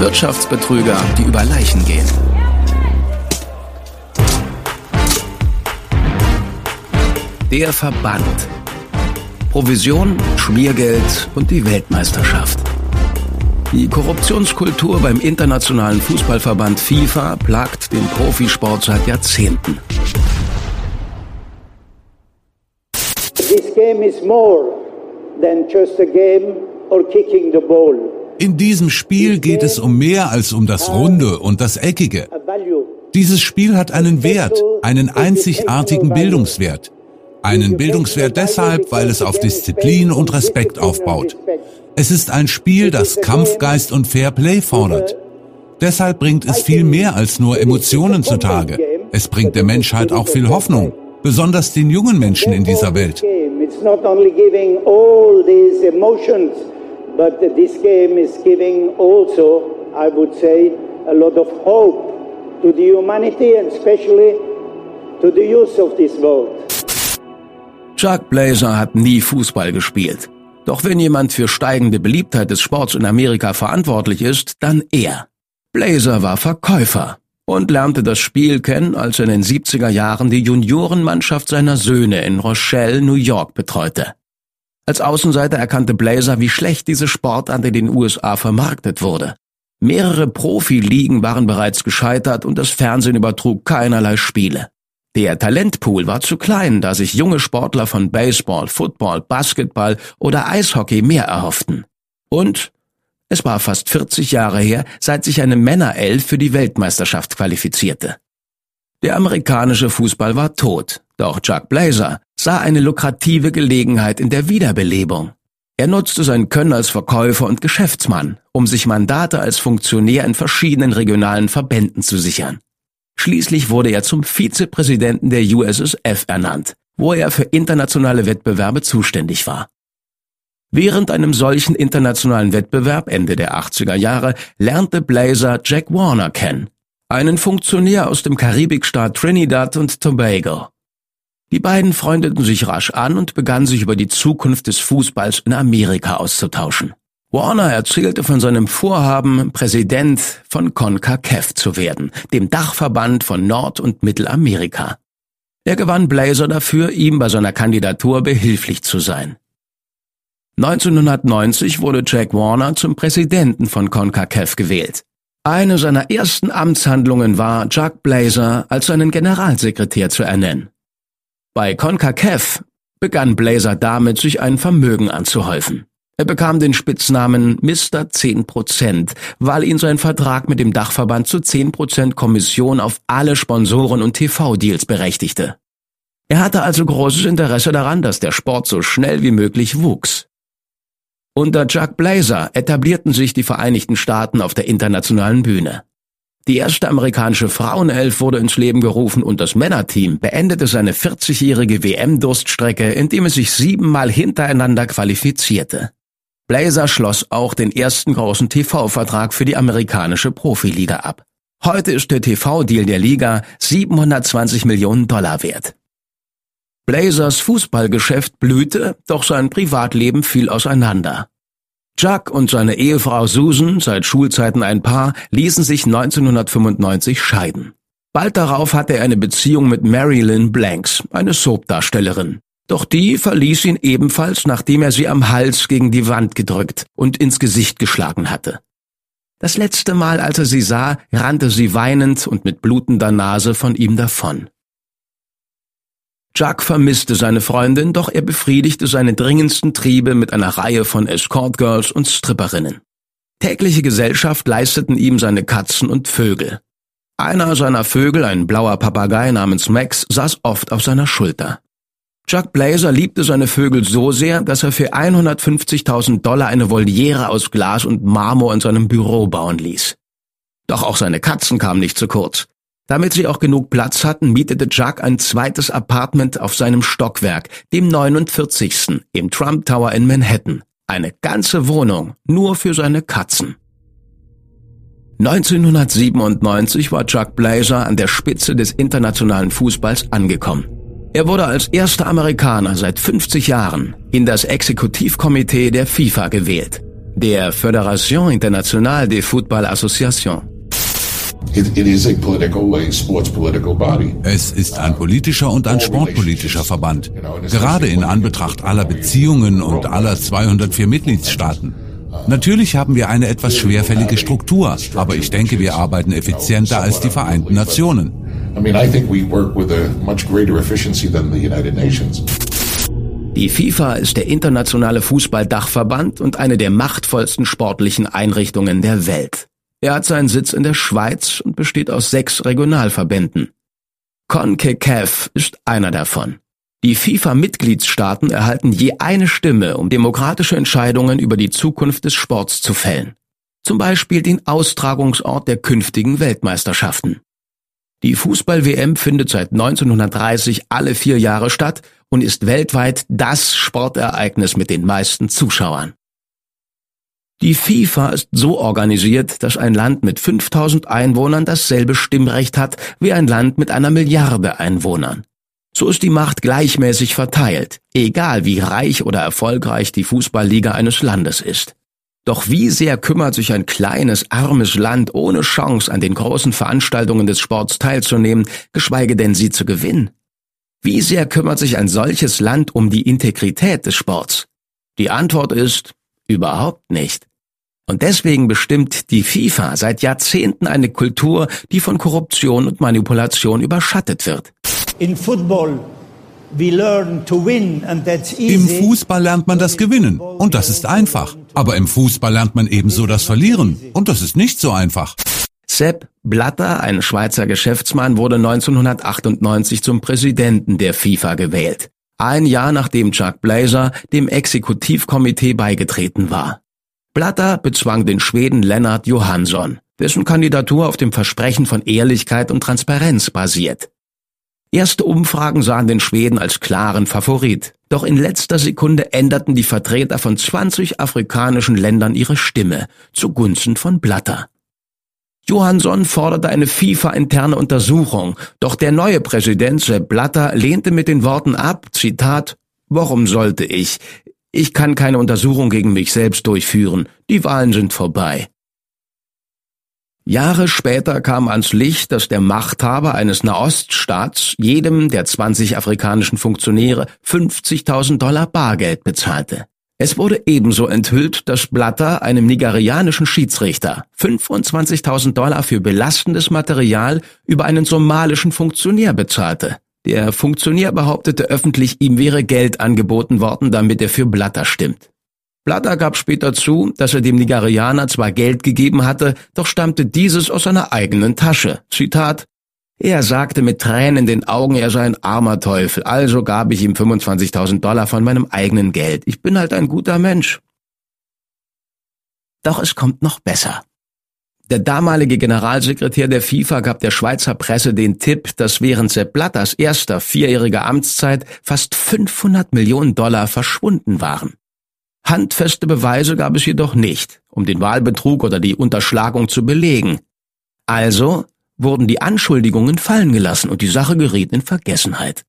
Wirtschaftsbetrüger, die über Leichen gehen. Der Verband. Provision, Schmiergeld und die Weltmeisterschaft. Die Korruptionskultur beim internationalen Fußballverband FIFA plagt den Profisport seit Jahrzehnten. This game is more than just a game or kicking the ball. In diesem Spiel geht es um mehr als um das Runde und das Eckige. Dieses Spiel hat einen Wert, einen einzigartigen Bildungswert. Einen Bildungswert deshalb, weil es auf Disziplin und Respekt aufbaut. Es ist ein Spiel, das Kampfgeist und Fair Play fordert. Deshalb bringt es viel mehr als nur Emotionen zutage. Es bringt der Menschheit auch viel Hoffnung, besonders den jungen Menschen in dieser Welt. But this game is giving also, I would say, a lot of hope to the humanity and especially to the youth of this world. Chuck Blazer hat nie Fußball gespielt. Doch wenn jemand für steigende Beliebtheit des Sports in Amerika verantwortlich ist, dann er. Blazer war Verkäufer und lernte das Spiel kennen, als er in den 70er Jahren die Juniorenmannschaft seiner Söhne in Rochelle, New York betreute. Als Außenseiter erkannte Blazer, wie schlecht diese Sportart in den USA vermarktet wurde. Mehrere Profiligen waren bereits gescheitert und das Fernsehen übertrug keinerlei Spiele. Der Talentpool war zu klein, da sich junge Sportler von Baseball, Football, Basketball oder Eishockey mehr erhofften. Und es war fast 40 Jahre her, seit sich eine Männerelf für die Weltmeisterschaft qualifizierte. Der amerikanische Fußball war tot, doch Chuck Blazer sah eine lukrative Gelegenheit in der Wiederbelebung. Er nutzte sein Können als Verkäufer und Geschäftsmann, um sich Mandate als Funktionär in verschiedenen regionalen Verbänden zu sichern. Schließlich wurde er zum Vizepräsidenten der USSF ernannt, wo er für internationale Wettbewerbe zuständig war. Während einem solchen internationalen Wettbewerb Ende der 80er Jahre lernte Blazer Jack Warner kennen, einen Funktionär aus dem Karibikstaat Trinidad und Tobago. Die beiden freundeten sich rasch an und begannen sich über die Zukunft des Fußballs in Amerika auszutauschen. Warner erzählte von seinem Vorhaben, Präsident von CONCACAF zu werden, dem Dachverband von Nord- und Mittelamerika. Er gewann Blazer dafür, ihm bei seiner Kandidatur behilflich zu sein. 1990 wurde Jack Warner zum Präsidenten von CONCACAF gewählt. Eine seiner ersten Amtshandlungen war, Chuck Blazer als seinen Generalsekretär zu ernennen. Bei CONCACAF begann Blazer damit, sich ein Vermögen anzuhäufen. Er bekam den Spitznamen Mr. 10%, weil ihn sein Vertrag mit dem Dachverband zu 10% Kommission auf alle Sponsoren und TV-Deals berechtigte. Er hatte also großes Interesse daran, dass der Sport so schnell wie möglich wuchs. Unter Chuck Blazer etablierten sich die Vereinigten Staaten auf der internationalen Bühne. Die erste amerikanische Frauenelf wurde ins Leben gerufen und das Männerteam beendete seine 40-jährige WM-Durststrecke, indem es sich siebenmal hintereinander qualifizierte. Blazer schloss auch den ersten großen TV-Vertrag für die amerikanische Profiliga ab. Heute ist der TV-Deal der Liga 720 Millionen Dollar wert. Blazers Fußballgeschäft blühte, doch sein Privatleben fiel auseinander. Chuck und seine Ehefrau Susan, seit Schulzeiten ein Paar, ließen sich 1995 scheiden. Bald darauf hatte er eine Beziehung mit Marilyn Blanks, eine Soapdarstellerin. Doch die verließ ihn ebenfalls, nachdem er sie am Hals gegen die Wand gedrückt und ins Gesicht geschlagen hatte. Das letzte Mal, als er sie sah, rannte sie weinend und mit blutender Nase von ihm davon. Chuck vermisste seine Freundin, doch er befriedigte seine dringendsten Triebe mit einer Reihe von Escortgirls und Stripperinnen. Tägliche Gesellschaft leisteten ihm seine Katzen und Vögel. Einer seiner Vögel, ein blauer Papagei namens Max, saß oft auf seiner Schulter. Chuck Blazer liebte seine Vögel so sehr, dass er für 150.000 Dollar eine Voliere aus Glas und Marmor in seinem Büro bauen ließ. Doch auch seine Katzen kamen nicht zu kurz. Damit sie auch genug Platz hatten, mietete Chuck ein zweites Apartment auf seinem Stockwerk, dem 49. im Trump Tower in Manhattan. Eine ganze Wohnung nur für seine Katzen. 1997 war Chuck Blazer an der Spitze des internationalen Fußballs angekommen. Er wurde als erster Amerikaner seit 50 Jahren in das Exekutivkomitee der FIFA gewählt, der Fédération Internationale de Football Association. Es ist ein politischer und ein sportpolitischer Verband, gerade in Anbetracht aller Beziehungen und aller 204 Mitgliedstaaten. Natürlich haben wir eine etwas schwerfällige Struktur, aber ich denke, wir arbeiten effizienter als die Vereinten Nationen. Die FIFA ist der internationale Fußballdachverband und eine der machtvollsten sportlichen Einrichtungen der Welt. Er hat seinen Sitz in der Schweiz und besteht aus sechs Regionalverbänden. CONCACAF ist einer davon. Die FIFA-Mitgliedstaaten erhalten je eine Stimme, um demokratische Entscheidungen über die Zukunft des Sports zu fällen. Zum Beispiel den Austragungsort der künftigen Weltmeisterschaften. Die Fußball-WM findet seit 1930 alle vier Jahre statt und ist weltweit das Sportereignis mit den meisten Zuschauern. Die FIFA ist so organisiert, dass ein Land mit 5000 Einwohnern dasselbe Stimmrecht hat wie ein Land mit einer Milliarde Einwohnern. So ist die Macht gleichmäßig verteilt, egal wie reich oder erfolgreich die Fußballliga eines Landes ist. Doch wie sehr kümmert sich ein kleines, armes Land ohne Chance an den großen Veranstaltungen des Sports teilzunehmen, geschweige denn sie zu gewinnen? Wie sehr kümmert sich ein solches Land um die Integrität des Sports? Die Antwort ist überhaupt nicht. Und deswegen bestimmt die FIFA seit Jahrzehnten eine Kultur, die von Korruption und Manipulation überschattet wird. Im Fußball lernt man das Gewinnen und das ist einfach. Aber im Fußball lernt man ebenso das Verlieren und das ist nicht so einfach. Sepp Blatter, ein Schweizer Geschäftsmann, wurde 1998 zum Präsidenten der FIFA gewählt. Ein Jahr nachdem Chuck Blazer dem Exekutivkomitee beigetreten war. Blatter bezwang den Schweden Lennart Johansson, dessen Kandidatur auf dem Versprechen von Ehrlichkeit und Transparenz basiert. Erste Umfragen sahen den Schweden als klaren Favorit, doch in letzter Sekunde änderten die Vertreter von 20 afrikanischen Ländern ihre Stimme zugunsten von Blatter. Johansson forderte eine FIFA-interne Untersuchung, doch der neue Präsident Sepp Blatter lehnte mit den Worten ab, Zitat, Warum sollte ich? Ich kann keine Untersuchung gegen mich selbst durchführen. Die Wahlen sind vorbei. Jahre später kam ans Licht, dass der Machthaber eines Nahoststaats jedem der 20 afrikanischen Funktionäre 50.000 Dollar Bargeld bezahlte. Es wurde ebenso enthüllt, dass Blatter einem nigerianischen Schiedsrichter 25.000 Dollar für belastendes Material über einen somalischen Funktionär bezahlte. Der Funktionär behauptete öffentlich, ihm wäre Geld angeboten worden, damit er für Blatter stimmt. Blatter gab später zu, dass er dem Nigerianer zwar Geld gegeben hatte, doch stammte dieses aus seiner eigenen Tasche. Zitat er sagte mit Tränen in den Augen, er sei ein armer Teufel, also gab ich ihm 25.000 Dollar von meinem eigenen Geld. Ich bin halt ein guter Mensch. Doch es kommt noch besser. Der damalige Generalsekretär der FIFA gab der Schweizer Presse den Tipp, dass während Sepp Blatters erster vierjähriger Amtszeit fast 500 Millionen Dollar verschwunden waren. Handfeste Beweise gab es jedoch nicht, um den Wahlbetrug oder die Unterschlagung zu belegen. Also wurden die Anschuldigungen fallen gelassen und die Sache geriet in Vergessenheit.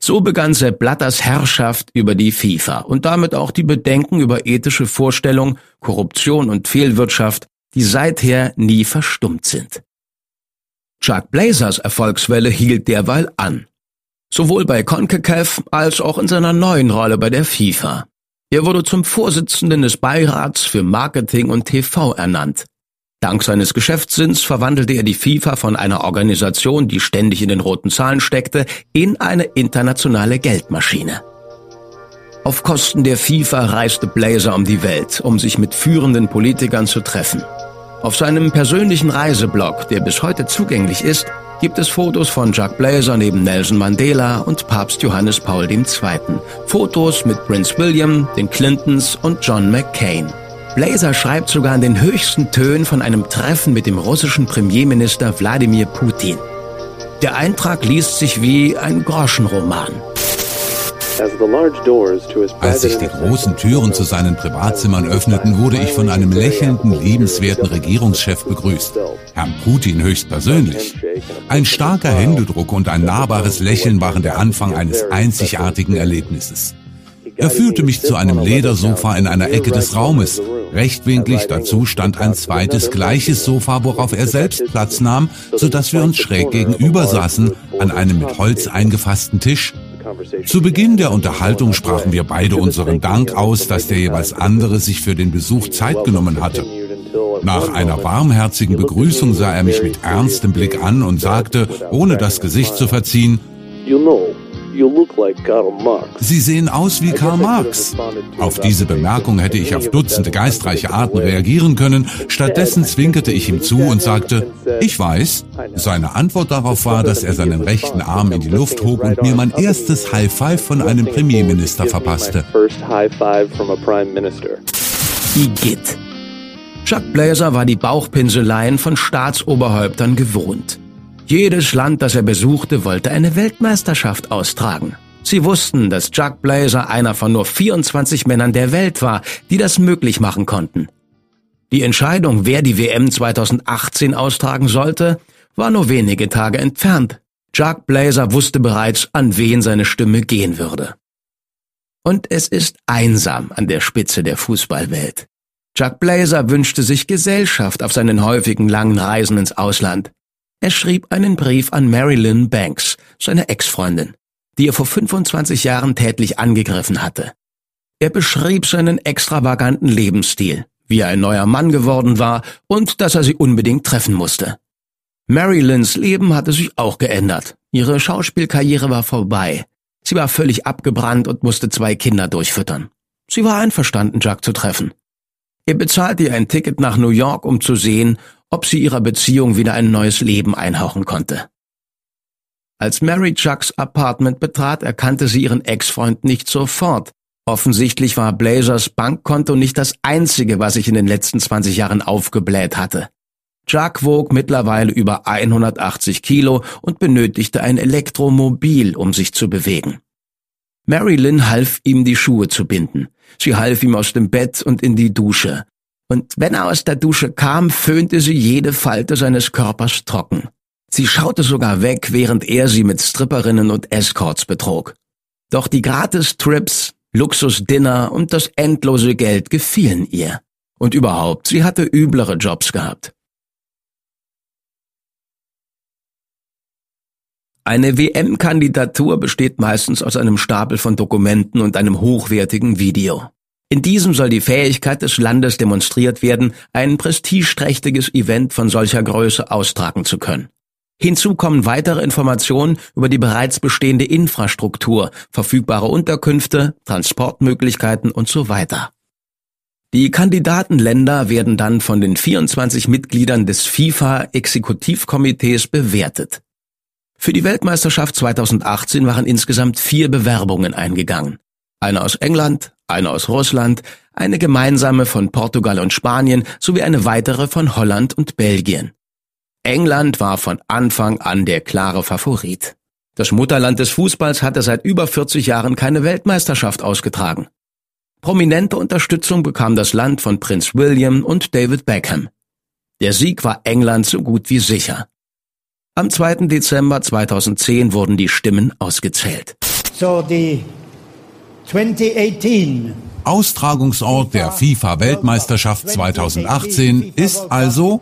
So begann Sepp Blatters Herrschaft über die FIFA und damit auch die Bedenken über ethische Vorstellungen, Korruption und Fehlwirtschaft die seither nie verstummt sind. Chuck Blazers Erfolgswelle hielt derweil an. Sowohl bei CONCACAF als auch in seiner neuen Rolle bei der FIFA. Er wurde zum Vorsitzenden des Beirats für Marketing und TV ernannt. Dank seines Geschäftssinns verwandelte er die FIFA von einer Organisation, die ständig in den roten Zahlen steckte, in eine internationale Geldmaschine. Auf Kosten der FIFA reiste Blazer um die Welt, um sich mit führenden Politikern zu treffen. Auf seinem persönlichen Reiseblog, der bis heute zugänglich ist, gibt es Fotos von Jack Blazer neben Nelson Mandela und Papst Johannes Paul II. Fotos mit Prince William, den Clintons und John McCain. Blazer schreibt sogar in den höchsten Tönen von einem Treffen mit dem russischen Premierminister Wladimir Putin. Der Eintrag liest sich wie ein Groschenroman. Als sich die großen Türen zu seinen Privatzimmern öffneten, wurde ich von einem lächelnden, liebenswerten Regierungschef begrüßt. Herrn Putin höchstpersönlich. Ein starker Händedruck und ein nahbares Lächeln waren der Anfang eines einzigartigen Erlebnisses. Er führte mich zu einem Ledersofa in einer Ecke des Raumes. Rechtwinklig dazu stand ein zweites gleiches Sofa, worauf er selbst Platz nahm, sodass wir uns schräg gegenüber saßen, an einem mit Holz eingefassten Tisch. Zu Beginn der Unterhaltung sprachen wir beide unseren Dank aus, dass der jeweils andere sich für den Besuch Zeit genommen hatte. Nach einer warmherzigen Begrüßung sah er mich mit ernstem Blick an und sagte, ohne das Gesicht zu verziehen, Sie sehen aus wie Karl Marx. Auf diese Bemerkung hätte ich auf Dutzende geistreiche Arten reagieren können. Stattdessen zwinkerte ich ihm zu und sagte, ich weiß. Seine Antwort darauf war, dass er seinen rechten Arm in die Luft hob und mir mein erstes High Five von einem Premierminister verpasste. Igitt. Chuck Blazer war die Bauchpinseleien von Staatsoberhäuptern gewohnt. Jedes Land, das er besuchte, wollte eine Weltmeisterschaft austragen. Sie wussten, dass Chuck Blazer einer von nur 24 Männern der Welt war, die das möglich machen konnten. Die Entscheidung, wer die WM 2018 austragen sollte, war nur wenige Tage entfernt. Chuck Blazer wusste bereits, an wen seine Stimme gehen würde. Und es ist einsam an der Spitze der Fußballwelt. Chuck Blazer wünschte sich Gesellschaft auf seinen häufigen langen Reisen ins Ausland. Er schrieb einen Brief an Marilyn Banks, seine Ex-Freundin, die er vor 25 Jahren tätlich angegriffen hatte. Er beschrieb seinen extravaganten Lebensstil, wie er ein neuer Mann geworden war und dass er sie unbedingt treffen musste. Marilyns Leben hatte sich auch geändert. Ihre Schauspielkarriere war vorbei. Sie war völlig abgebrannt und musste zwei Kinder durchfüttern. Sie war einverstanden, Jack zu treffen. Er bezahlte ihr ein Ticket nach New York, um zu sehen, ob sie ihrer Beziehung wieder ein neues Leben einhauchen konnte. Als Mary Chucks Apartment betrat, erkannte sie ihren Ex-Freund nicht sofort. Offensichtlich war Blazers Bankkonto nicht das einzige, was sich in den letzten 20 Jahren aufgebläht hatte. Chuck wog mittlerweile über 180 Kilo und benötigte ein Elektromobil, um sich zu bewegen. Marilyn half ihm, die Schuhe zu binden. Sie half ihm aus dem Bett und in die Dusche und wenn er aus der Dusche kam, föhnte sie jede Falte seines Körpers trocken. Sie schaute sogar weg, während er sie mit Stripperinnen und Escorts betrog. Doch die Gratis-Trips, Luxus-Dinner und das endlose Geld gefielen ihr. Und überhaupt, sie hatte üblere Jobs gehabt. Eine WM-Kandidatur besteht meistens aus einem Stapel von Dokumenten und einem hochwertigen Video. In diesem soll die Fähigkeit des Landes demonstriert werden, ein prestigeträchtiges Event von solcher Größe austragen zu können. Hinzu kommen weitere Informationen über die bereits bestehende Infrastruktur, verfügbare Unterkünfte, Transportmöglichkeiten und so weiter. Die Kandidatenländer werden dann von den 24 Mitgliedern des FIFA-Exekutivkomitees bewertet. Für die Weltmeisterschaft 2018 waren insgesamt vier Bewerbungen eingegangen. Eine aus England, eine aus Russland, eine gemeinsame von Portugal und Spanien sowie eine weitere von Holland und Belgien. England war von Anfang an der klare Favorit. Das Mutterland des Fußballs hatte seit über 40 Jahren keine Weltmeisterschaft ausgetragen. Prominente Unterstützung bekam das Land von Prinz William und David Beckham. Der Sieg war England so gut wie sicher. Am 2. Dezember 2010 wurden die Stimmen ausgezählt. So the 2018. Austragungsort der FIFA-Weltmeisterschaft 2018 ist also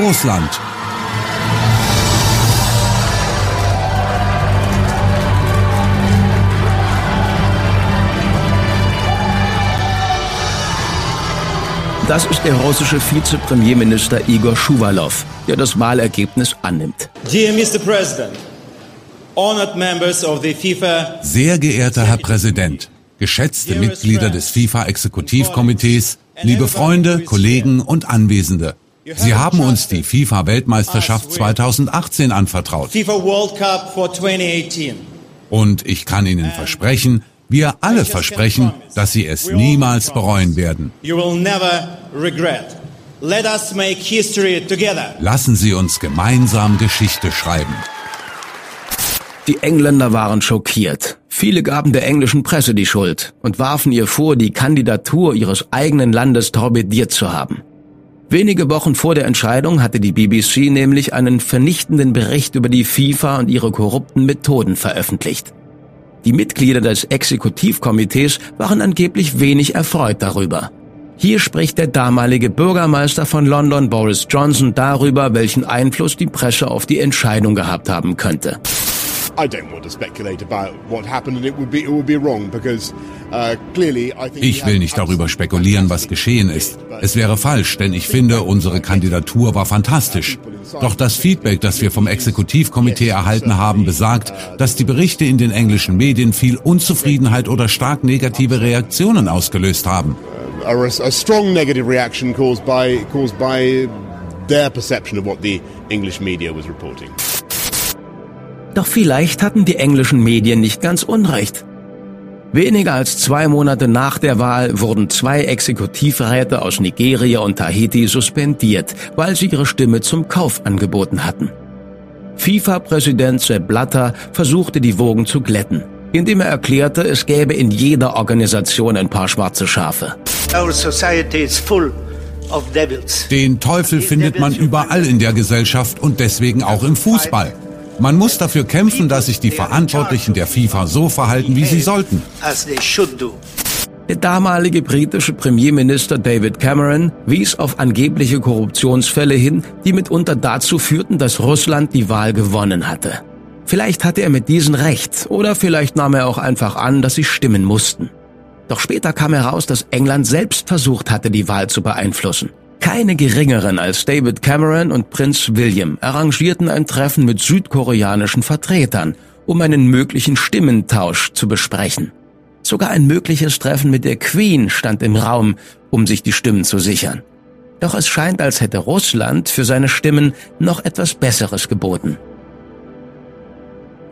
Russland. Das ist der russische Vizepremierminister Igor Schuwalow, der das Wahlergebnis annimmt. Dear Mr. President, sehr geehrter Herr Präsident, geschätzte Mitglieder des FIFA-Exekutivkomitees, liebe Freunde, Kollegen und Anwesende. Sie haben uns die FIFA-Weltmeisterschaft 2018 anvertraut. Und ich kann Ihnen versprechen, Wir alle versprechen, dass sie es niemals bereuen werden. Lassen Sie uns gemeinsam Geschichte schreiben. Die Engländer waren schockiert. Viele gaben der englischen Presse die Schuld und warfen ihr vor, die Kandidatur ihres eigenen Landes torpediert zu haben. Wenige Wochen vor der Entscheidung hatte die BBC nämlich einen vernichtenden Bericht über die FIFA und ihre korrupten Methoden veröffentlicht. Die Mitglieder des Exekutivkomitees waren angeblich wenig erfreut darüber. Hier spricht der damalige Bürgermeister von London Boris Johnson darüber, welchen Einfluss die Presse auf die Entscheidung gehabt haben könnte. Ich will nicht darüber spekulieren, was geschehen ist. Es wäre falsch, denn ich finde, unsere Kandidatur war fantastisch. Doch das Feedback, das wir vom Exekutivkomitee erhalten haben, besagt, dass die Berichte in den englischen Medien viel Unzufriedenheit oder stark negative Reaktionen ausgelöst haben. A strong negative reaction caused by caused by their perception of what the English media was reporting. Doch vielleicht hatten die englischen Medien nicht ganz unrecht. Weniger als zwei Monate nach der Wahl wurden zwei Exekutivräte aus Nigeria und Tahiti suspendiert, weil sie ihre Stimme zum Kauf angeboten hatten. FIFA-Präsident Sepp Blatter versuchte die Wogen zu glätten, indem er erklärte, es gäbe in jeder Organisation ein paar schwarze Schafe. Den Teufel findet man überall in der Gesellschaft und deswegen auch im Fußball. Man muss dafür kämpfen, dass sich die Verantwortlichen der FIFA so verhalten, wie sie sollten. Der damalige britische Premierminister David Cameron wies auf angebliche Korruptionsfälle hin, die mitunter dazu führten, dass Russland die Wahl gewonnen hatte. Vielleicht hatte er mit diesen recht, oder vielleicht nahm er auch einfach an, dass sie stimmen mussten. Doch später kam heraus, dass England selbst versucht hatte, die Wahl zu beeinflussen. Keine geringeren als David Cameron und Prinz William arrangierten ein Treffen mit südkoreanischen Vertretern, um einen möglichen Stimmentausch zu besprechen. Sogar ein mögliches Treffen mit der Queen stand im Raum, um sich die Stimmen zu sichern. Doch es scheint, als hätte Russland für seine Stimmen noch etwas Besseres geboten.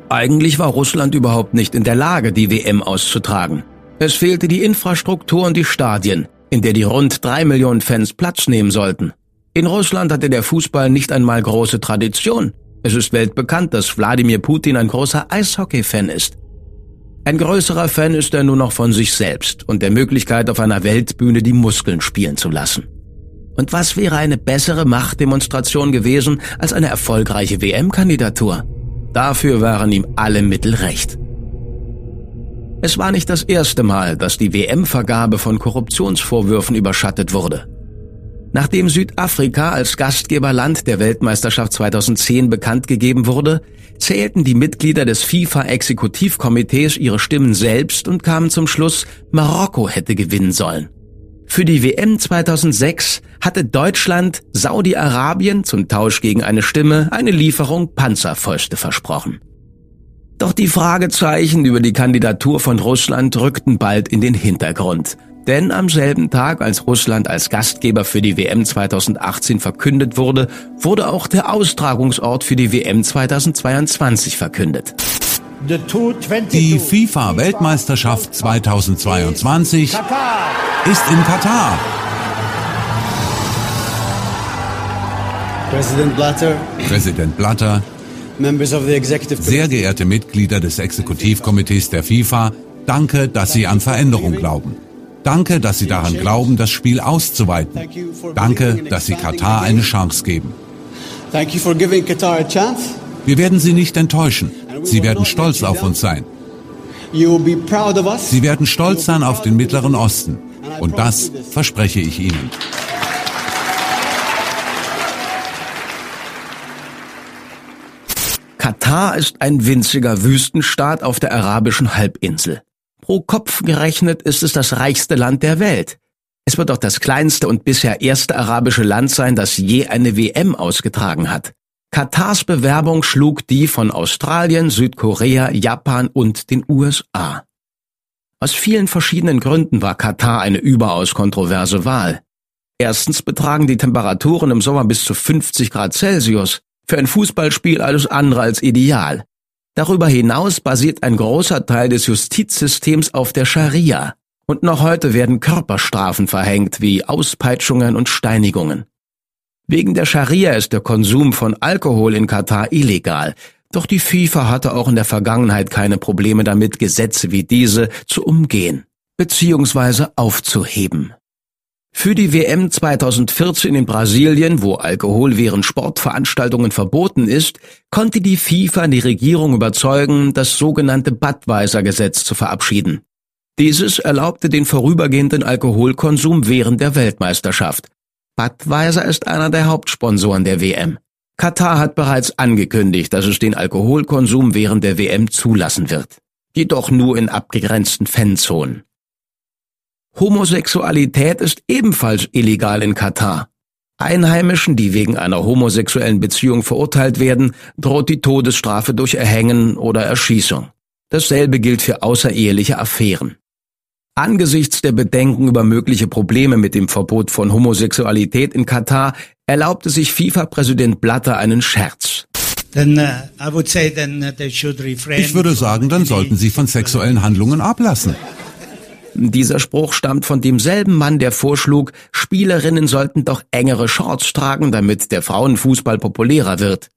Eigentlich war Russland überhaupt nicht in der Lage, die WM auszutragen. Es fehlte die Infrastruktur und die Stadien, in der die rund drei Millionen Fans Platz nehmen sollten. In Russland hatte der Fußball nicht einmal große Tradition. Es ist weltbekannt, dass Wladimir Putin ein großer Eishockey-Fan ist. Ein größerer Fan ist er nur noch von sich selbst und der Möglichkeit, auf einer Weltbühne die Muskeln spielen zu lassen. Und was wäre eine bessere Machtdemonstration gewesen als eine erfolgreiche WM-Kandidatur? Dafür waren ihm alle Mittel recht. Es war nicht das erste Mal, dass die WM-Vergabe von Korruptionsvorwürfen überschattet wurde. Nachdem Südafrika als Gastgeberland der Weltmeisterschaft 2010 bekannt gegeben wurde, zählten die Mitglieder des FIFA-Exekutivkomitees ihre Stimmen selbst und kamen zum Schluss, Marokko hätte gewinnen sollen. Für die WM 2006 hatte Deutschland Saudi-Arabien zum Tausch gegen eine Stimme eine Lieferung Panzerfäuste versprochen. Doch die Fragezeichen über die Kandidatur von Russland rückten bald in den Hintergrund. Denn am selben Tag, als Russland als Gastgeber für die WM 2018 verkündet wurde, wurde auch der Austragungsort für die WM 2022 verkündet. Die FIFA-Weltmeisterschaft 2022 ist in Katar. Präsident Blatter, Präsident Blatter sehr geehrte Mitglieder des Exekutivkomitees der FIFA, danke, dass Sie an Veränderung glauben. Danke, dass Sie daran glauben, das Spiel auszuweiten. Danke, dass Sie Katar eine Chance geben. Wir werden Sie nicht enttäuschen. Sie werden stolz auf uns sein. Sie werden stolz sein auf den Mittleren Osten. Und das verspreche ich Ihnen. Katar ist ein winziger Wüstenstaat auf der arabischen Halbinsel. Pro Kopf gerechnet ist es das reichste Land der Welt. Es wird auch das kleinste und bisher erste arabische Land sein, das je eine WM ausgetragen hat. Katars Bewerbung schlug die von Australien, Südkorea, Japan und den USA. Aus vielen verschiedenen Gründen war Katar eine überaus kontroverse Wahl. Erstens betragen die Temperaturen im Sommer bis zu 50 Grad Celsius. Für ein Fußballspiel alles andere als ideal. Darüber hinaus basiert ein großer Teil des Justizsystems auf der Scharia. Und noch heute werden Körperstrafen verhängt, wie Auspeitschungen und Steinigungen. Wegen der Scharia ist der Konsum von Alkohol in Katar illegal, doch die FIFA hatte auch in der Vergangenheit keine Probleme damit, Gesetze wie diese zu umgehen bzw. aufzuheben. Für die WM 2014 in Brasilien, wo Alkohol während Sportveranstaltungen verboten ist, konnte die FIFA die Regierung überzeugen, das sogenannte Budweiser-Gesetz zu verabschieden. Dieses erlaubte den vorübergehenden Alkoholkonsum während der Weltmeisterschaft. Budweiser ist einer der Hauptsponsoren der WM. Katar hat bereits angekündigt, dass es den Alkoholkonsum während der WM zulassen wird. Jedoch nur in abgegrenzten Fanzonen. Homosexualität ist ebenfalls illegal in Katar. Einheimischen, die wegen einer homosexuellen Beziehung verurteilt werden, droht die Todesstrafe durch Erhängen oder Erschießung. Dasselbe gilt für außereheliche Affären. Angesichts der Bedenken über mögliche Probleme mit dem Verbot von Homosexualität in Katar erlaubte sich FIFA-Präsident Blatter einen Scherz. Uh, ich würde sagen, dann sollten sie von sexuellen Handlungen ablassen. Dieser Spruch stammt von demselben Mann, der vorschlug, Spielerinnen sollten doch engere Shorts tragen, damit der Frauenfußball populärer wird.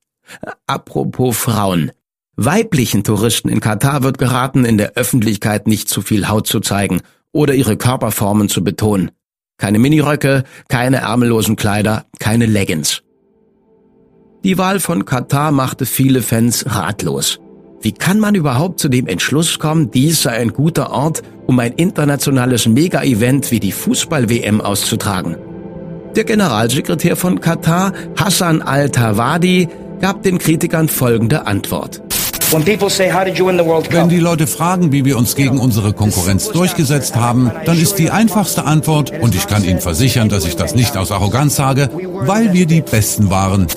Apropos Frauen. Weiblichen Touristen in Katar wird geraten, in der Öffentlichkeit nicht zu viel Haut zu zeigen oder ihre Körperformen zu betonen. Keine Miniröcke, keine ärmellosen Kleider, keine Leggings. Die Wahl von Katar machte viele Fans ratlos. Wie kann man überhaupt zu dem Entschluss kommen, dies sei ein guter Ort, um ein internationales Mega-Event wie die Fußball-WM auszutragen? Der Generalsekretär von Katar, Hassan al-Tawadi, gab den Kritikern folgende Antwort. Wenn die Leute fragen, wie wir uns gegen unsere Konkurrenz durchgesetzt haben, dann ist die einfachste Antwort, und ich kann Ihnen versichern, dass ich das nicht aus Arroganz sage, weil wir die Besten waren.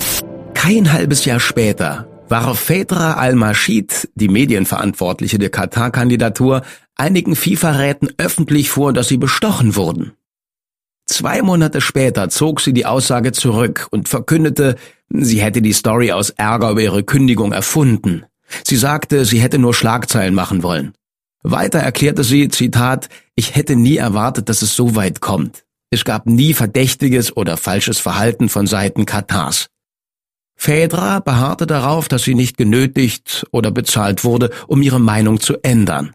Kein halbes Jahr später warf Fedra al-Mashid, die Medienverantwortliche der Katar-Kandidatur, einigen FIFA-Räten öffentlich vor, dass sie bestochen wurden. Zwei Monate später zog sie die Aussage zurück und verkündete, sie hätte die Story aus Ärger über ihre Kündigung erfunden. Sie sagte, sie hätte nur Schlagzeilen machen wollen. Weiter erklärte sie, Zitat, ich hätte nie erwartet, dass es so weit kommt. Es gab nie verdächtiges oder falsches Verhalten von Seiten Katars. Phaedra beharrte darauf, dass sie nicht genötigt oder bezahlt wurde, um ihre Meinung zu ändern.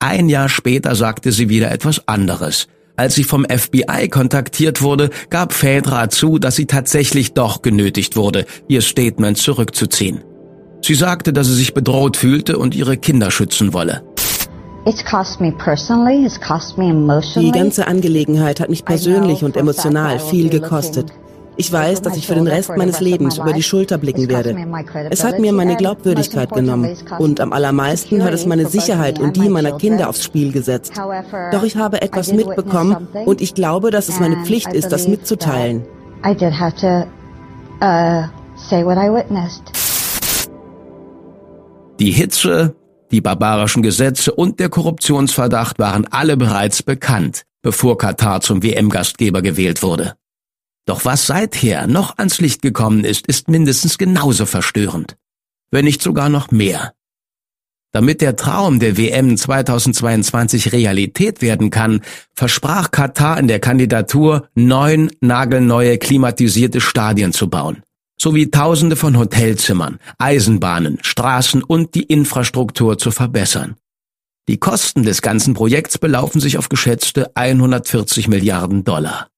Ein Jahr später sagte sie wieder etwas anderes. Als sie vom FBI kontaktiert wurde, gab Phaedra zu, dass sie tatsächlich doch genötigt wurde, ihr Statement zurückzuziehen. Sie sagte, dass sie sich bedroht fühlte und ihre Kinder schützen wolle. Die ganze Angelegenheit hat mich persönlich und emotional viel gekostet. Ich weiß, dass ich für den Rest meines Lebens über die Schulter blicken werde. Es hat mir meine Glaubwürdigkeit genommen und am allermeisten hat es meine Sicherheit und die meiner Kinder aufs Spiel gesetzt. Doch ich habe etwas mitbekommen und ich glaube, dass es meine Pflicht ist, das mitzuteilen. Uh. Die Hitze, die barbarischen Gesetze und der Korruptionsverdacht waren alle bereits bekannt, bevor Katar zum WM-Gastgeber gewählt wurde. Doch was seither noch ans Licht gekommen ist, ist mindestens genauso verstörend, wenn nicht sogar noch mehr. Damit der Traum der WM 2022 Realität werden kann, versprach Katar in der Kandidatur neun nagelneue klimatisierte Stadien zu bauen sowie Tausende von Hotelzimmern, Eisenbahnen, Straßen und die Infrastruktur zu verbessern. Die Kosten des ganzen Projekts belaufen sich auf geschätzte 140 Milliarden Dollar.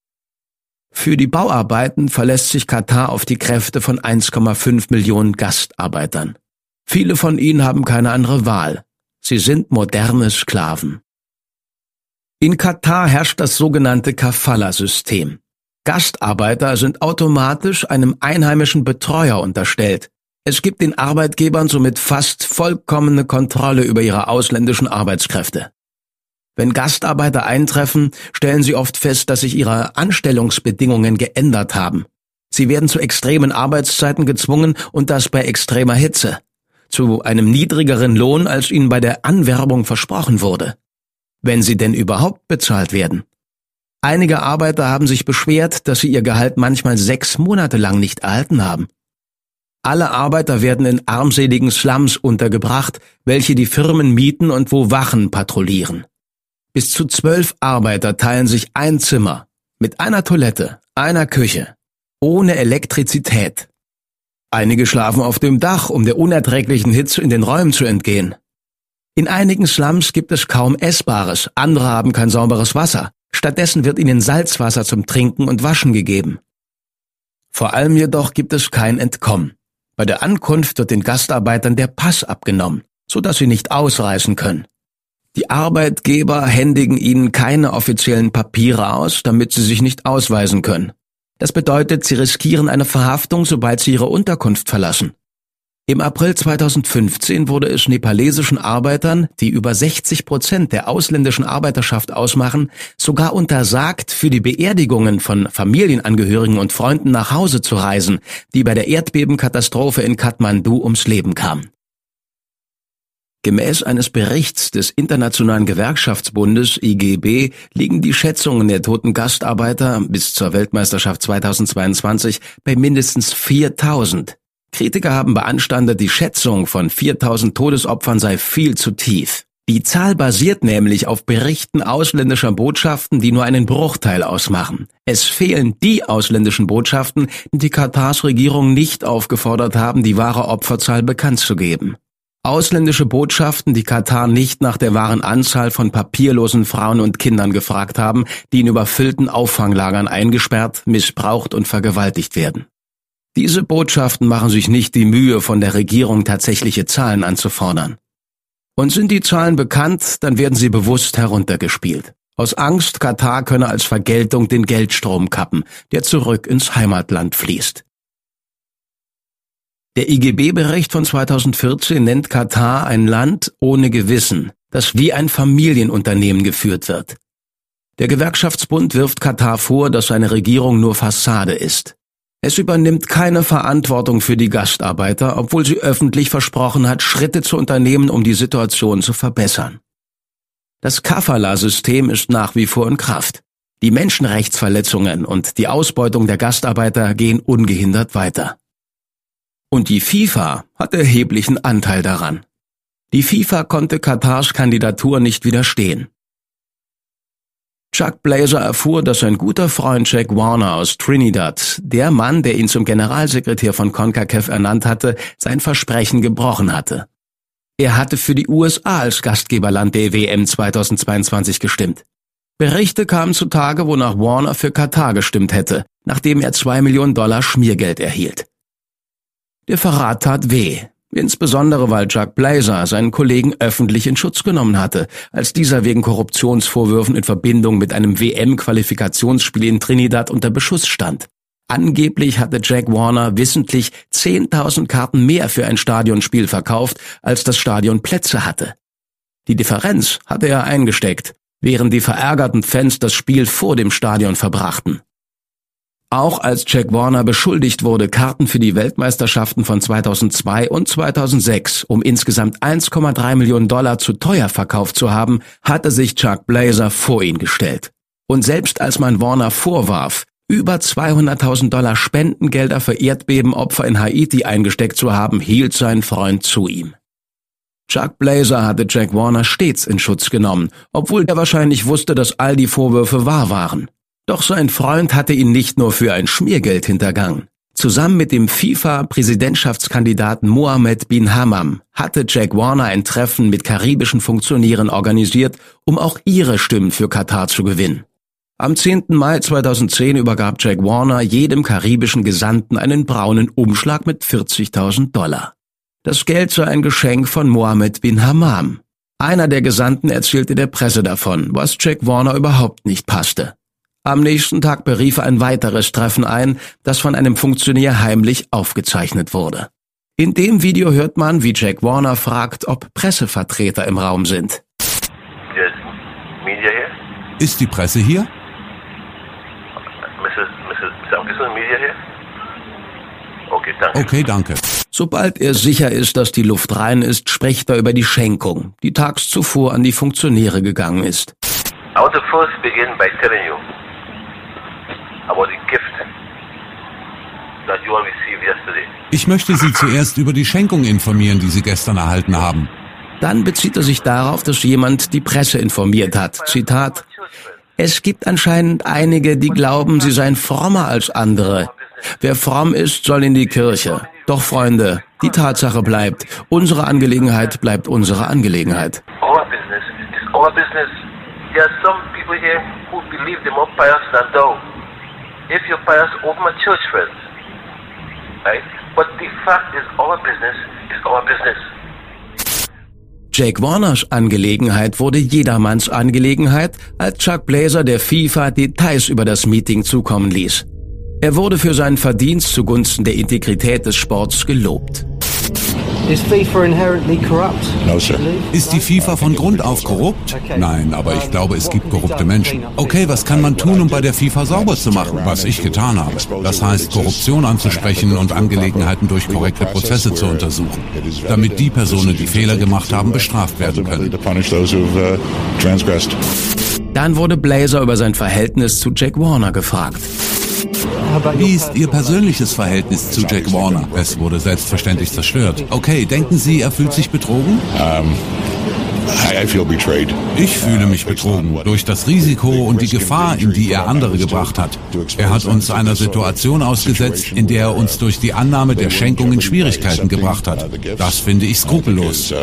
Für die Bauarbeiten verlässt sich Katar auf die Kräfte von 1,5 Millionen Gastarbeitern. Viele von ihnen haben keine andere Wahl. Sie sind moderne Sklaven. In Katar herrscht das sogenannte Kafala-System. Gastarbeiter sind automatisch einem einheimischen Betreuer unterstellt. Es gibt den Arbeitgebern somit fast vollkommene Kontrolle über ihre ausländischen Arbeitskräfte. Wenn Gastarbeiter eintreffen, stellen sie oft fest, dass sich ihre Anstellungsbedingungen geändert haben. Sie werden zu extremen Arbeitszeiten gezwungen und das bei extremer Hitze. Zu einem niedrigeren Lohn, als ihnen bei der Anwerbung versprochen wurde. Wenn sie denn überhaupt bezahlt werden. Einige Arbeiter haben sich beschwert, dass sie ihr Gehalt manchmal sechs Monate lang nicht erhalten haben. Alle Arbeiter werden in armseligen Slums untergebracht, welche die Firmen mieten und wo Wachen patrouillieren. Bis zu zwölf Arbeiter teilen sich ein Zimmer mit einer Toilette, einer Küche, ohne Elektrizität. Einige schlafen auf dem Dach, um der unerträglichen Hitze in den Räumen zu entgehen. In einigen Slums gibt es kaum Essbares, andere haben kein sauberes Wasser. Stattdessen wird ihnen Salzwasser zum Trinken und Waschen gegeben. Vor allem jedoch gibt es kein Entkommen. Bei der Ankunft wird den Gastarbeitern der Pass abgenommen, so dass sie nicht ausreisen können. Die Arbeitgeber händigen ihnen keine offiziellen Papiere aus, damit sie sich nicht ausweisen können. Das bedeutet, sie riskieren eine Verhaftung, sobald sie ihre Unterkunft verlassen. Im April 2015 wurde es nepalesischen Arbeitern, die über 60 Prozent der ausländischen Arbeiterschaft ausmachen, sogar untersagt, für die Beerdigungen von Familienangehörigen und Freunden nach Hause zu reisen, die bei der Erdbebenkatastrophe in Kathmandu ums Leben kamen. Gemäß eines Berichts des Internationalen Gewerkschaftsbundes IGB liegen die Schätzungen der toten Gastarbeiter bis zur Weltmeisterschaft 2022 bei mindestens 4000. Kritiker haben beanstandet, die Schätzung von 4000 Todesopfern sei viel zu tief. Die Zahl basiert nämlich auf Berichten ausländischer Botschaften, die nur einen Bruchteil ausmachen. Es fehlen die ausländischen Botschaften, die die Katars Regierung nicht aufgefordert haben, die wahre Opferzahl bekannt zu geben. Ausländische Botschaften, die Katar nicht nach der wahren Anzahl von papierlosen Frauen und Kindern gefragt haben, die in überfüllten Auffanglagern eingesperrt, missbraucht und vergewaltigt werden. Diese Botschaften machen sich nicht die Mühe, von der Regierung tatsächliche Zahlen anzufordern. Und sind die Zahlen bekannt, dann werden sie bewusst heruntergespielt. Aus Angst, Katar könne als Vergeltung den Geldstrom kappen, der zurück ins Heimatland fließt. Der IGB-Bericht von 2014 nennt Katar ein Land ohne Gewissen, das wie ein Familienunternehmen geführt wird. Der Gewerkschaftsbund wirft Katar vor, dass seine Regierung nur Fassade ist. Es übernimmt keine Verantwortung für die Gastarbeiter, obwohl sie öffentlich versprochen hat, Schritte zu unternehmen, um die Situation zu verbessern. Das Kafala-System ist nach wie vor in Kraft. Die Menschenrechtsverletzungen und die Ausbeutung der Gastarbeiter gehen ungehindert weiter. Und die FIFA hat erheblichen Anteil daran. Die FIFA konnte Katars Kandidatur nicht widerstehen. Chuck Blazer erfuhr, dass sein guter Freund Jack Warner aus Trinidad, der Mann, der ihn zum Generalsekretär von CONCACAF ernannt hatte, sein Versprechen gebrochen hatte. Er hatte für die USA als Gastgeberland der WM 2022 gestimmt. Berichte kamen zutage, wonach Warner für Katar gestimmt hätte, nachdem er zwei Millionen Dollar Schmiergeld erhielt. Der Verrat tat weh, Insbesondere weil Chuck Blazer seinen Kollegen öffentlich in Schutz genommen hatte, als dieser wegen Korruptionsvorwürfen in Verbindung mit einem WM-Qualifikationsspiel in Trinidad unter Beschuss stand. Angeblich hatte Jack Warner wissentlich 10.000 Karten mehr für ein Stadionspiel verkauft, als das Stadion Plätze hatte. Die Differenz hatte er eingesteckt, während die verärgerten Fans das Spiel vor dem Stadion verbrachten. Auch als Jack Warner beschuldigt wurde, Karten für die Weltmeisterschaften von 2002 und 2006 um insgesamt 1,3 Millionen Dollar zu teuer verkauft zu haben, hatte sich Chuck Blazer vor ihn gestellt. Und selbst als man Warner vorwarf, über 200.000 Dollar Spendengelder für Erdbebenopfer in Haiti eingesteckt zu haben, hielt sein Freund zu ihm. Chuck Blazer hatte Jack Warner stets in Schutz genommen, obwohl er wahrscheinlich wusste, dass all die Vorwürfe wahr waren. Doch sein Freund hatte ihn nicht nur für ein Schmiergeld hintergangen. Zusammen mit dem FIFA-Präsidentschaftskandidaten Mohammed bin Hammam hatte Jack Warner ein Treffen mit karibischen Funktionären organisiert, um auch ihre Stimmen für Katar zu gewinnen. Am 10. Mai 2010 übergab Jack Warner jedem karibischen Gesandten einen braunen Umschlag mit 40.000 Dollar. Das Geld sei ein Geschenk von Mohammed bin Hammam. Einer der Gesandten erzählte der Presse davon, was Jack Warner überhaupt nicht passte. Am nächsten Tag berief ein weiteres Treffen ein, das von einem Funktionär heimlich aufgezeichnet wurde. In dem Video hört man, wie Jack Warner fragt, ob Pressevertreter im Raum sind. Ist die Presse hier? Okay, danke. Sobald er sicher ist, dass die Luft rein ist, spricht er über die Schenkung, die tags zuvor an die Funktionäre gegangen ist. I want to first begin by telling you about the gift that you all receive Ich möchte Sie zuerst über die Schenkung informieren, die Sie gestern erhalten haben. Dann bezieht er sich darauf, dass jemand die Presse informiert hat. Zitat. Es gibt anscheinend einige, die glauben, sie seien frommer als andere. Wer fromm ist, soll in die Kirche. Doch Freunde, die Tatsache bleibt, unsere Angelegenheit bleibt unsere Angelegenheit. Our business is our business. There are some people here who believe they're more pious than thou. If you're pious, open a church first. Right? But the fact is our business is our business. Jake Warners Angelegenheit wurde jedermanns Angelegenheit, als Chuck Blazer der FIFA Details über das Meeting zukommen ließ. Er wurde für seinen Verdienst zugunsten der Integrität des Sports gelobt. Ist die FIFA von Grund auf korrupt? Nein, aber ich glaube, es gibt korrupte Menschen. Okay, was kann man tun, um bei der FIFA sauber zu machen? Was ich getan habe. Das heißt, Korruption anzusprechen und Angelegenheiten durch korrekte Prozesse zu untersuchen, damit die Personen, die Fehler gemacht haben, bestraft werden können. Dann wurde Blazer über sein Verhältnis zu Jack Warner gefragt. Wie ist Ihr persönliches Verhältnis zu Jack Warner? Es wurde selbstverständlich zerstört. Okay, denken Sie, er fühlt sich betrogen? Ich fühle mich betrogen durch das Risiko und die Gefahr, in die er andere gebracht hat. Er hat uns einer Situation ausgesetzt, in der er uns durch die Annahme der Schenkung in Schwierigkeiten gebracht hat. Das finde ich skrupellos.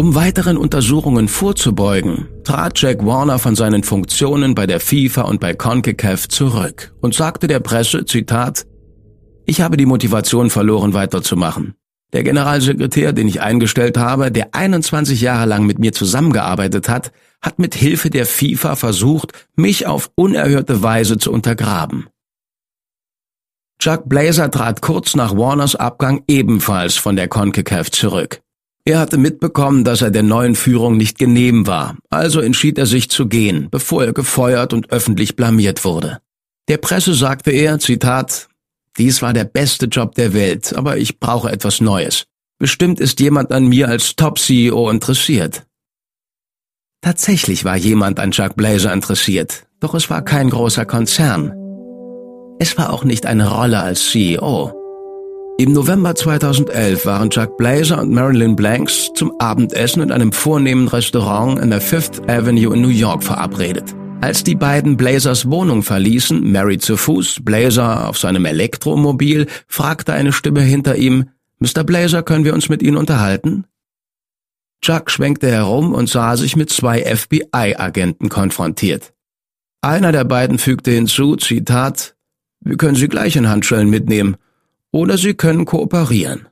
Um weiteren Untersuchungen vorzubeugen, trat Jack Warner von seinen Funktionen bei der FIFA und bei CONCACAF zurück und sagte der Presse, Zitat, ich habe die Motivation verloren, weiterzumachen. Der Generalsekretär, den ich eingestellt habe, der 21 Jahre lang mit mir zusammengearbeitet hat, hat mit Hilfe der FIFA versucht, mich auf unerhörte Weise zu untergraben. Chuck Blazer trat kurz nach Warners Abgang ebenfalls von der CONCACAF zurück. Er hatte mitbekommen, dass er der neuen Führung nicht genehm war, also entschied er sich zu gehen, bevor er gefeuert und öffentlich blamiert wurde. Der Presse sagte er, Zitat, dies war der beste Job der Welt, aber ich brauche etwas Neues. Bestimmt ist jemand an mir als Top-CEO interessiert. Tatsächlich war jemand an Chuck Blazer interessiert, doch es war kein großer Konzern. Es war auch nicht eine Rolle als CEO. Im November 2011 waren Chuck Blazer und Marilyn Blanks zum Abendessen in einem vornehmen Restaurant in der Fifth Avenue in New York verabredet. Als die beiden Blazers Wohnung verließen, Mary zu Fuß, Blazer auf seinem Elektromobil, fragte eine Stimme hinter ihm, Mr. Blazer, können wir uns mit Ihnen unterhalten? Chuck schwenkte herum und sah sich mit zwei FBI-Agenten konfrontiert. Einer der beiden fügte hinzu, Zitat, wir können Sie gleich in Handschellen mitnehmen oder sie können kooperieren.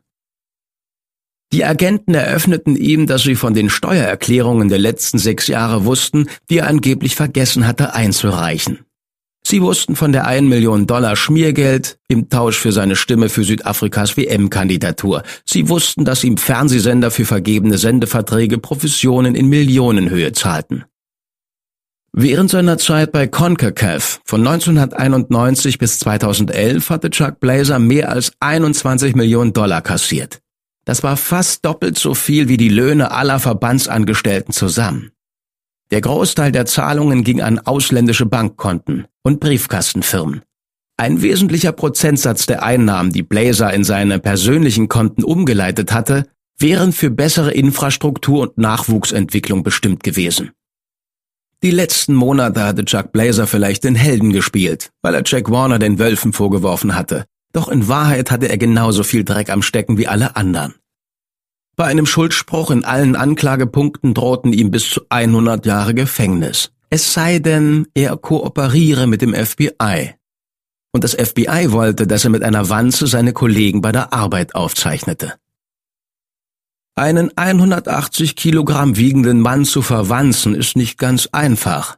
Die Agenten eröffneten ihm, dass sie von den Steuererklärungen der letzten sechs Jahre wussten, die er angeblich vergessen hatte einzureichen. Sie wussten von der 1 Million Dollar Schmiergeld im Tausch für seine Stimme für Südafrikas WM-Kandidatur. Sie wussten, dass ihm Fernsehsender für vergebene Sendeverträge Professionen in Millionenhöhe zahlten. Während seiner Zeit bei CONCACAF von 1991 bis 2011 hatte Chuck Blazer mehr als 21 Millionen Dollar kassiert. Das war fast doppelt so viel wie die Löhne aller Verbandsangestellten zusammen. Der Großteil der Zahlungen ging an ausländische Bankkonten und Briefkastenfirmen. Ein wesentlicher Prozentsatz der Einnahmen, die Blazer in seine persönlichen Konten umgeleitet hatte, wären für bessere Infrastruktur und Nachwuchsentwicklung bestimmt gewesen. Die letzten Monate hatte Chuck Blazer vielleicht den Helden gespielt, weil er Jack Warner den Wölfen vorgeworfen hatte. Doch in Wahrheit hatte er genauso viel Dreck am Stecken wie alle anderen. Bei einem Schuldspruch in allen Anklagepunkten drohten ihm bis zu 100 Jahre Gefängnis. Es sei denn, er kooperiere mit dem FBI. Und das FBI wollte, dass er mit einer Wanze seine Kollegen bei der Arbeit aufzeichnete. Einen 180 Kilogramm wiegenden Mann zu verwanzen ist nicht ganz einfach.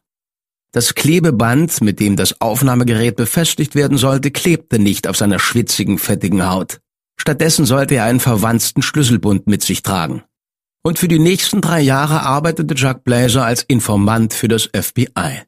Das Klebeband, mit dem das Aufnahmegerät befestigt werden sollte, klebte nicht auf seiner schwitzigen, fettigen Haut. Stattdessen sollte er einen verwanzten Schlüsselbund mit sich tragen. Und für die nächsten drei Jahre arbeitete Jack Blazer als Informant für das FBI.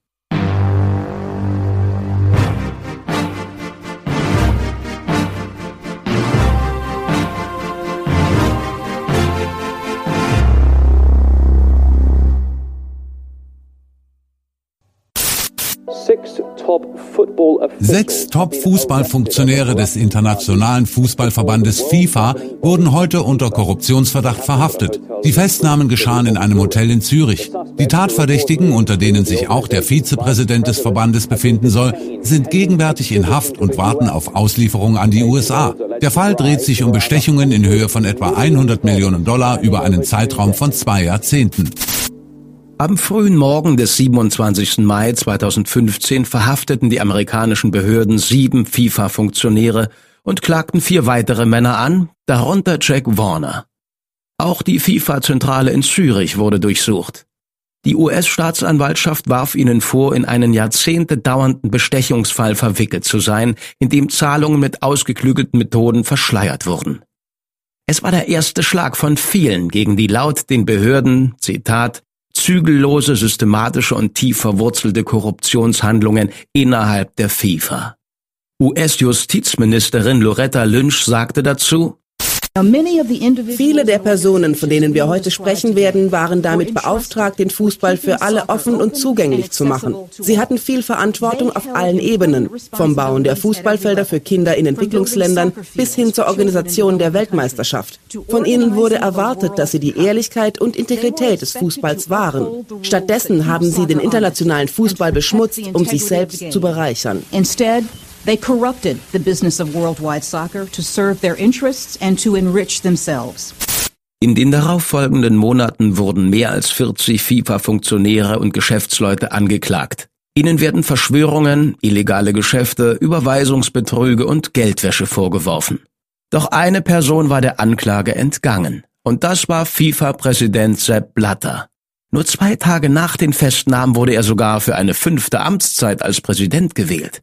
Sechs Top-Fußballfunktionäre des Internationalen Fußballverbandes FIFA wurden heute unter Korruptionsverdacht verhaftet. Die Festnahmen geschahen in einem Hotel in Zürich. Die Tatverdächtigen, unter denen sich auch der Vizepräsident des Verbandes befinden soll, sind gegenwärtig in Haft und warten auf Auslieferung an die USA. Der Fall dreht sich um Bestechungen in Höhe von etwa 100 Millionen Dollar über einen Zeitraum von zwei Jahrzehnten. Am frühen Morgen des 27. Mai 2015 verhafteten die amerikanischen Behörden sieben FIFA-Funktionäre und klagten vier weitere Männer an, darunter Jack Warner. Auch die FIFA-Zentrale in Zürich wurde durchsucht. Die US-Staatsanwaltschaft warf ihnen vor, in einen Jahrzehnte dauernden Bestechungsfall verwickelt zu sein, in dem Zahlungen mit ausgeklügelten Methoden verschleiert wurden. Es war der erste Schlag von vielen gegen die laut den Behörden, Zitat, zügellose, systematische und tief verwurzelte Korruptionshandlungen innerhalb der FIFA. US-Justizministerin Loretta Lynch sagte dazu, Viele der Personen, von denen wir heute sprechen werden, waren damit beauftragt, den Fußball für alle offen und zugänglich zu machen. Sie hatten viel Verantwortung auf allen Ebenen, vom Bauen der Fußballfelder für Kinder in Entwicklungsländern bis hin zur Organisation der Weltmeisterschaft. Von ihnen wurde erwartet, dass sie die Ehrlichkeit und Integrität des Fußballs wahren. Stattdessen haben sie den internationalen Fußball beschmutzt, um sich selbst zu bereichern. They corrupted the business of worldwide soccer to serve their interests and to enrich themselves. In den darauffolgenden Monaten wurden mehr als 40 FIFA-Funktionäre und Geschäftsleute angeklagt. Ihnen werden Verschwörungen, illegale Geschäfte, Überweisungsbetrüge und Geldwäsche vorgeworfen. Doch eine Person war der Anklage entgangen. Und das war FIFA-Präsident Sepp Blatter. Nur zwei Tage nach den Festnahmen wurde er sogar für eine fünfte Amtszeit als Präsident gewählt.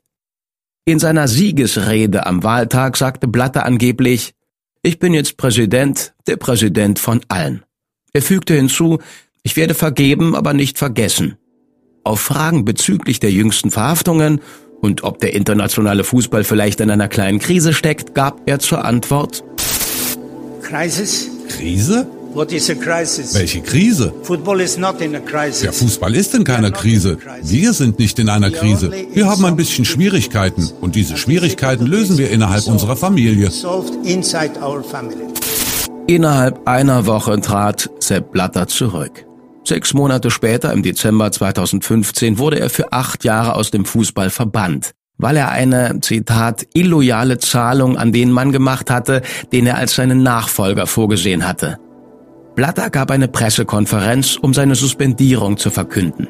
In seiner Siegesrede am Wahltag sagte Blatter angeblich, ich bin jetzt Präsident, der Präsident von allen. Er fügte hinzu, ich werde vergeben, aber nicht vergessen. Auf Fragen bezüglich der jüngsten Verhaftungen und ob der internationale Fußball vielleicht in einer kleinen Krise steckt, gab er zur Antwort Crisis? Krise? Welche Krise? Der Fußball ist in keiner Krise. Wir sind nicht in einer Krise. Wir haben ein bisschen Schwierigkeiten und diese Schwierigkeiten lösen wir innerhalb unserer Familie. Innerhalb einer Woche trat Sepp Blatter zurück. Sechs Monate später, im Dezember 2015, wurde er für acht Jahre aus dem Fußball verbannt, weil er eine, Zitat, illoyale Zahlung an den Mann gemacht hatte, den er als seinen Nachfolger vorgesehen hatte. Blatter gab eine Pressekonferenz, um seine Suspendierung zu verkünden.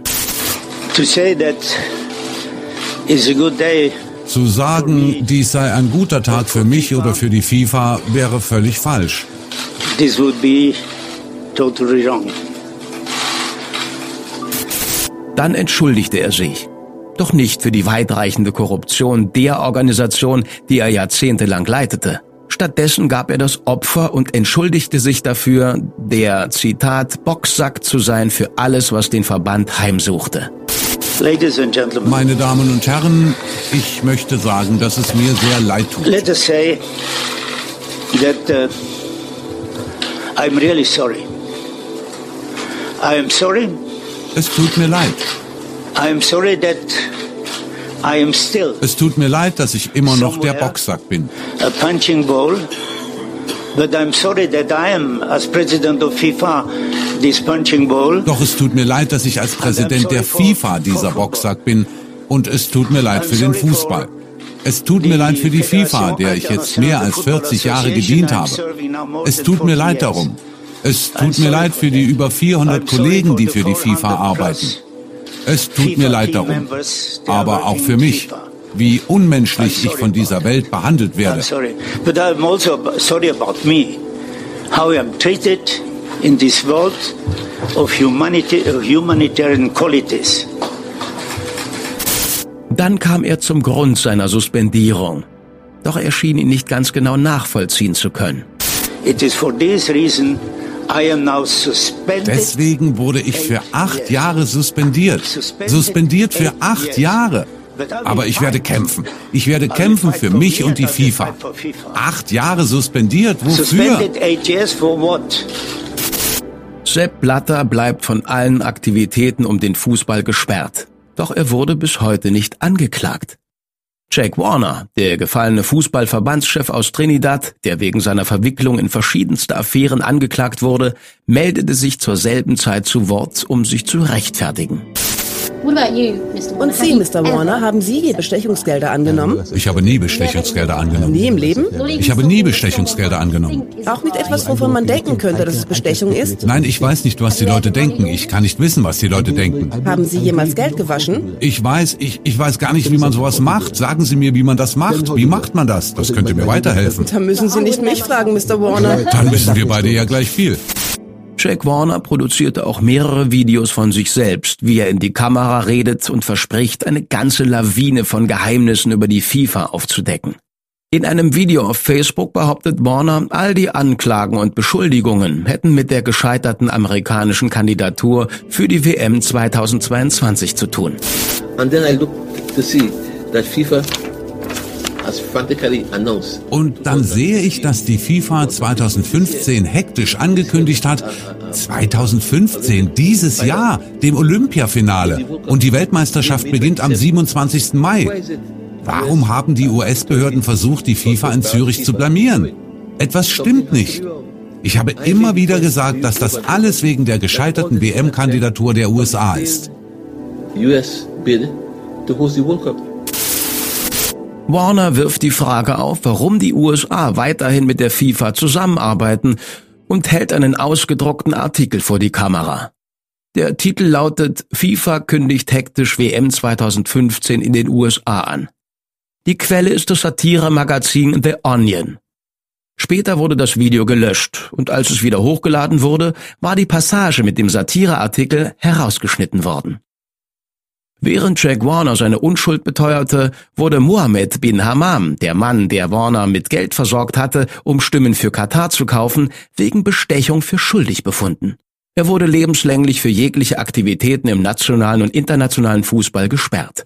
Zu sagen, dies sei ein guter Tag für mich oder für die FIFA, wäre völlig falsch. This would be totally wrong. Dann entschuldigte er sich. Doch nicht für die weitreichende Korruption der Organisation, die er jahrzehntelang leitete. Stattdessen gab er das Opfer und entschuldigte sich dafür, der, Zitat, Boxsack zu sein für alles, was den Verband heimsuchte. Meine Damen und Herren, ich möchte sagen, dass es mir sehr leid tut. Let us say that uh, I'm really sorry. I am sorry. Es tut mir leid. I am sorry that es tut mir leid, dass ich immer noch der Boxsack bin. A punching ball. But I'm sorry that I am as president of FIFA this punching ball. Doch es tut mir leid, dass ich als Präsident der FIFA dieser Boxsack bin und es tut mir leid für den Fußball. Es tut mir leid für die FIFA, der ich jetzt mehr als 40 Jahre gedient habe. Es tut mir leid darum. Es tut mir leid für die über 400 Kollegen, die für die FIFA arbeiten. Es tut mir leid darum, aber auch für mich, wie unmenschlich ich von dieser Welt behandelt werde. How I am treated in this world of humanity, humanitarian qualities. Dann kam er zum Grund seiner Suspendierung. Doch er schien ihn nicht ganz genau nachvollziehen zu können. It is for this reason Deswegen wurde ich für acht Jahre suspendiert. Suspendiert für acht Jahre. Aber ich werde kämpfen. Ich werde kämpfen für mich und die FIFA. Acht Jahre suspendiert, wofür? Sepp Blatter bleibt von allen Aktivitäten um den Fußball gesperrt. Doch er wurde bis heute nicht angeklagt. Jack Warner, der gefallene Fußballverbandschef aus Trinidad, der wegen seiner Verwicklung in verschiedenste Affären angeklagt wurde, meldete sich zur selben Zeit zu Wort, um sich zu rechtfertigen. Und Sie, Mr. Warner, haben Sie je Bestechungsgelder angenommen? Ich habe nie Bestechungsgelder angenommen. Nie im Leben? Ich habe nie Bestechungsgelder angenommen. Auch nicht etwas, wovon man denken könnte, dass es Bestechung ist? Nein, ich weiß nicht, was die Leute denken. Ich kann nicht wissen, was die Leute denken. Haben Sie jemals Geld gewaschen? Ich weiß, ich, ich weiß gar nicht, wie man sowas macht. Sagen Sie mir, wie man das macht. Wie macht man das? Das könnte mir weiterhelfen. Da müssen Sie nicht mich fragen, Mr. Warner. Dann wissen wir beide ja gleich viel. Jack Warner produzierte auch mehrere Videos von sich selbst, wie er in die Kamera redet und verspricht, eine ganze Lawine von Geheimnissen über die FIFA aufzudecken. In einem Video auf Facebook behauptet Warner, all die Anklagen und Beschuldigungen hätten mit der gescheiterten amerikanischen Kandidatur für die WM 2022 zu tun. And then I look to see that FIFA und dann sehe ich, dass die FIFA 2015 hektisch angekündigt hat, 2015, dieses Jahr, dem Olympiafinale. Und die Weltmeisterschaft beginnt am 27. Mai. Warum haben die US-Behörden versucht, die FIFA in Zürich zu blamieren? Etwas stimmt nicht. Ich habe immer wieder gesagt, dass das alles wegen der gescheiterten WM-Kandidatur der USA ist. US bid to host the World Cup. Warner wirft die Frage auf, warum die USA weiterhin mit der FIFA zusammenarbeiten und hält einen ausgedruckten Artikel vor die Kamera. Der Titel lautet FIFA kündigt hektisch WM 2015 in den USA an. Die Quelle ist das Satire-Magazin The Onion. Später wurde das Video gelöscht und als es wieder hochgeladen wurde, war die Passage mit dem Satireartikel herausgeschnitten worden. Während Jack Warner seine Unschuld beteuerte, wurde Mohammed bin Hammam, der Mann, der Warner mit Geld versorgt hatte, um Stimmen für Katar zu kaufen, wegen Bestechung für schuldig befunden. Er wurde lebenslänglich für jegliche Aktivitäten im nationalen und internationalen Fußball gesperrt.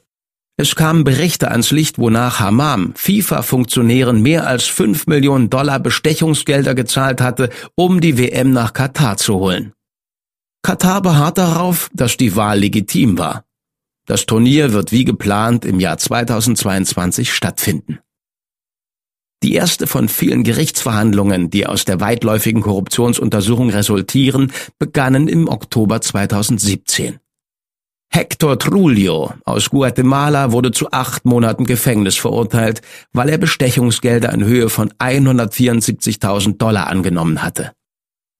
Es kamen Berichte ans Licht, wonach Hammam FIFA-Funktionären mehr als 5 Millionen Dollar Bestechungsgelder gezahlt hatte, um die WM nach Katar zu holen. Katar beharrt darauf, dass die Wahl legitim war. Das Turnier wird wie geplant im Jahr 2022 stattfinden. Die erste von vielen Gerichtsverhandlungen, die aus der weitläufigen Korruptionsuntersuchung resultieren, begannen im Oktober 2017. Hector Trulio aus Guatemala wurde zu acht Monaten Gefängnis verurteilt, weil er Bestechungsgelder in Höhe von 174.000 Dollar angenommen hatte.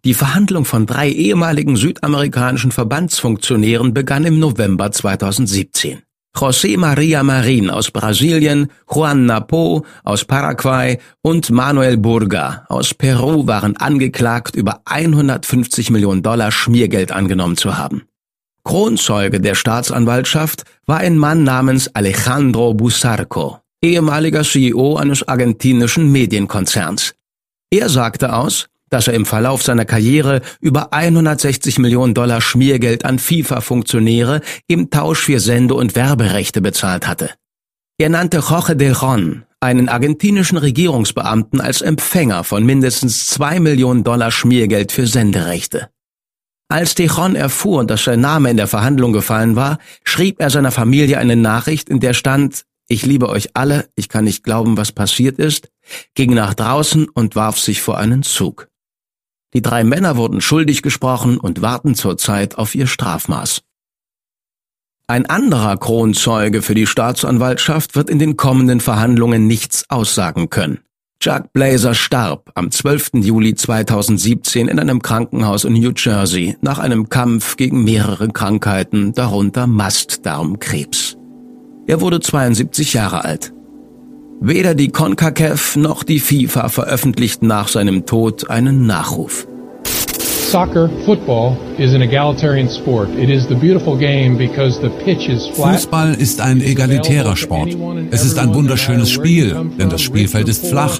Die Verhandlung von drei ehemaligen südamerikanischen Verbandsfunktionären begann im November 2017. José María Marín aus Brasilien, Juan Napo aus Paraguay und Manuel Burga aus Peru waren angeklagt, über 150 Millionen Dollar Schmiergeld angenommen zu haben. Kronzeuge der Staatsanwaltschaft war ein Mann namens Alejandro Busarco, ehemaliger CEO eines argentinischen Medienkonzerns. Er sagte aus, dass er im Verlauf seiner Karriere über 160 Millionen Dollar Schmiergeld an FIFA-Funktionäre im Tausch für Sende- und Werberechte bezahlt hatte. Er nannte Jorge de Ron, einen argentinischen Regierungsbeamten, als Empfänger von mindestens zwei Millionen Dollar Schmiergeld für Senderechte. Als Tejon erfuhr, dass sein Name in der Verhandlung gefallen war, schrieb er seiner Familie eine Nachricht, in der stand, ich liebe euch alle, ich kann nicht glauben, was passiert ist, ging nach draußen und warf sich vor einen Zug. Die drei Männer wurden schuldig gesprochen und warten zurzeit auf ihr Strafmaß. Ein anderer Kronzeuge für die Staatsanwaltschaft wird in den kommenden Verhandlungen nichts aussagen können. Chuck Blazer starb am 12. Juli 2017 in einem Krankenhaus in New Jersey nach einem Kampf gegen mehrere Krankheiten, darunter Mastdarmkrebs. Er wurde 72 Jahre alt. Weder die CONCACAF noch die FIFA veröffentlichten nach seinem Tod einen Nachruf. Soccer, football is an egalitarian sport. It is the beautiful game because the pitch is flat. Fußball ist ein egalitärer Sport. Es ist ein wunderschönes Spiel, denn das Spielfeld ist flach.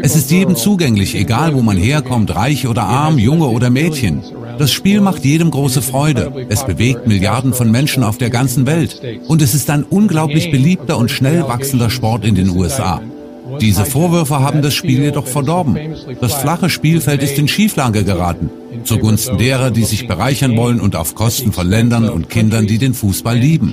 Es ist jedem zugänglich, egal wo man herkommt, reich oder arm, Junge oder Mädchen. Das Spiel macht jedem große Freude. Es bewegt Milliarden von Menschen auf der ganzen Welt. Und es ist ein unglaublich beliebter und schnell wachsender Sport in den USA. Diese Vorwürfe haben das Spiel jedoch verdorben. Das flache Spielfeld ist in Schieflage geraten. Zugunsten derer, die sich bereichern wollen und auf Kosten von Ländern und Kindern, die den Fußball lieben.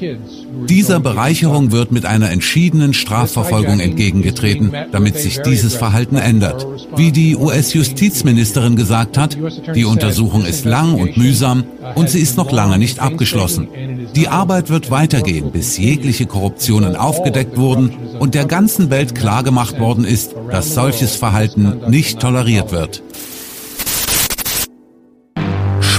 Dieser Bereicherung wird mit einer entschiedenen Strafverfolgung entgegengetreten, damit sich dieses Verhalten ändert. Wie die US-Justizministerin gesagt hat, die Untersuchung ist lang und mühsam und sie ist noch lange nicht abgeschlossen. Die Arbeit wird weitergehen, bis jegliche Korruptionen aufgedeckt wurden und der ganzen Welt klargemacht worden ist, dass solches Verhalten nicht toleriert wird.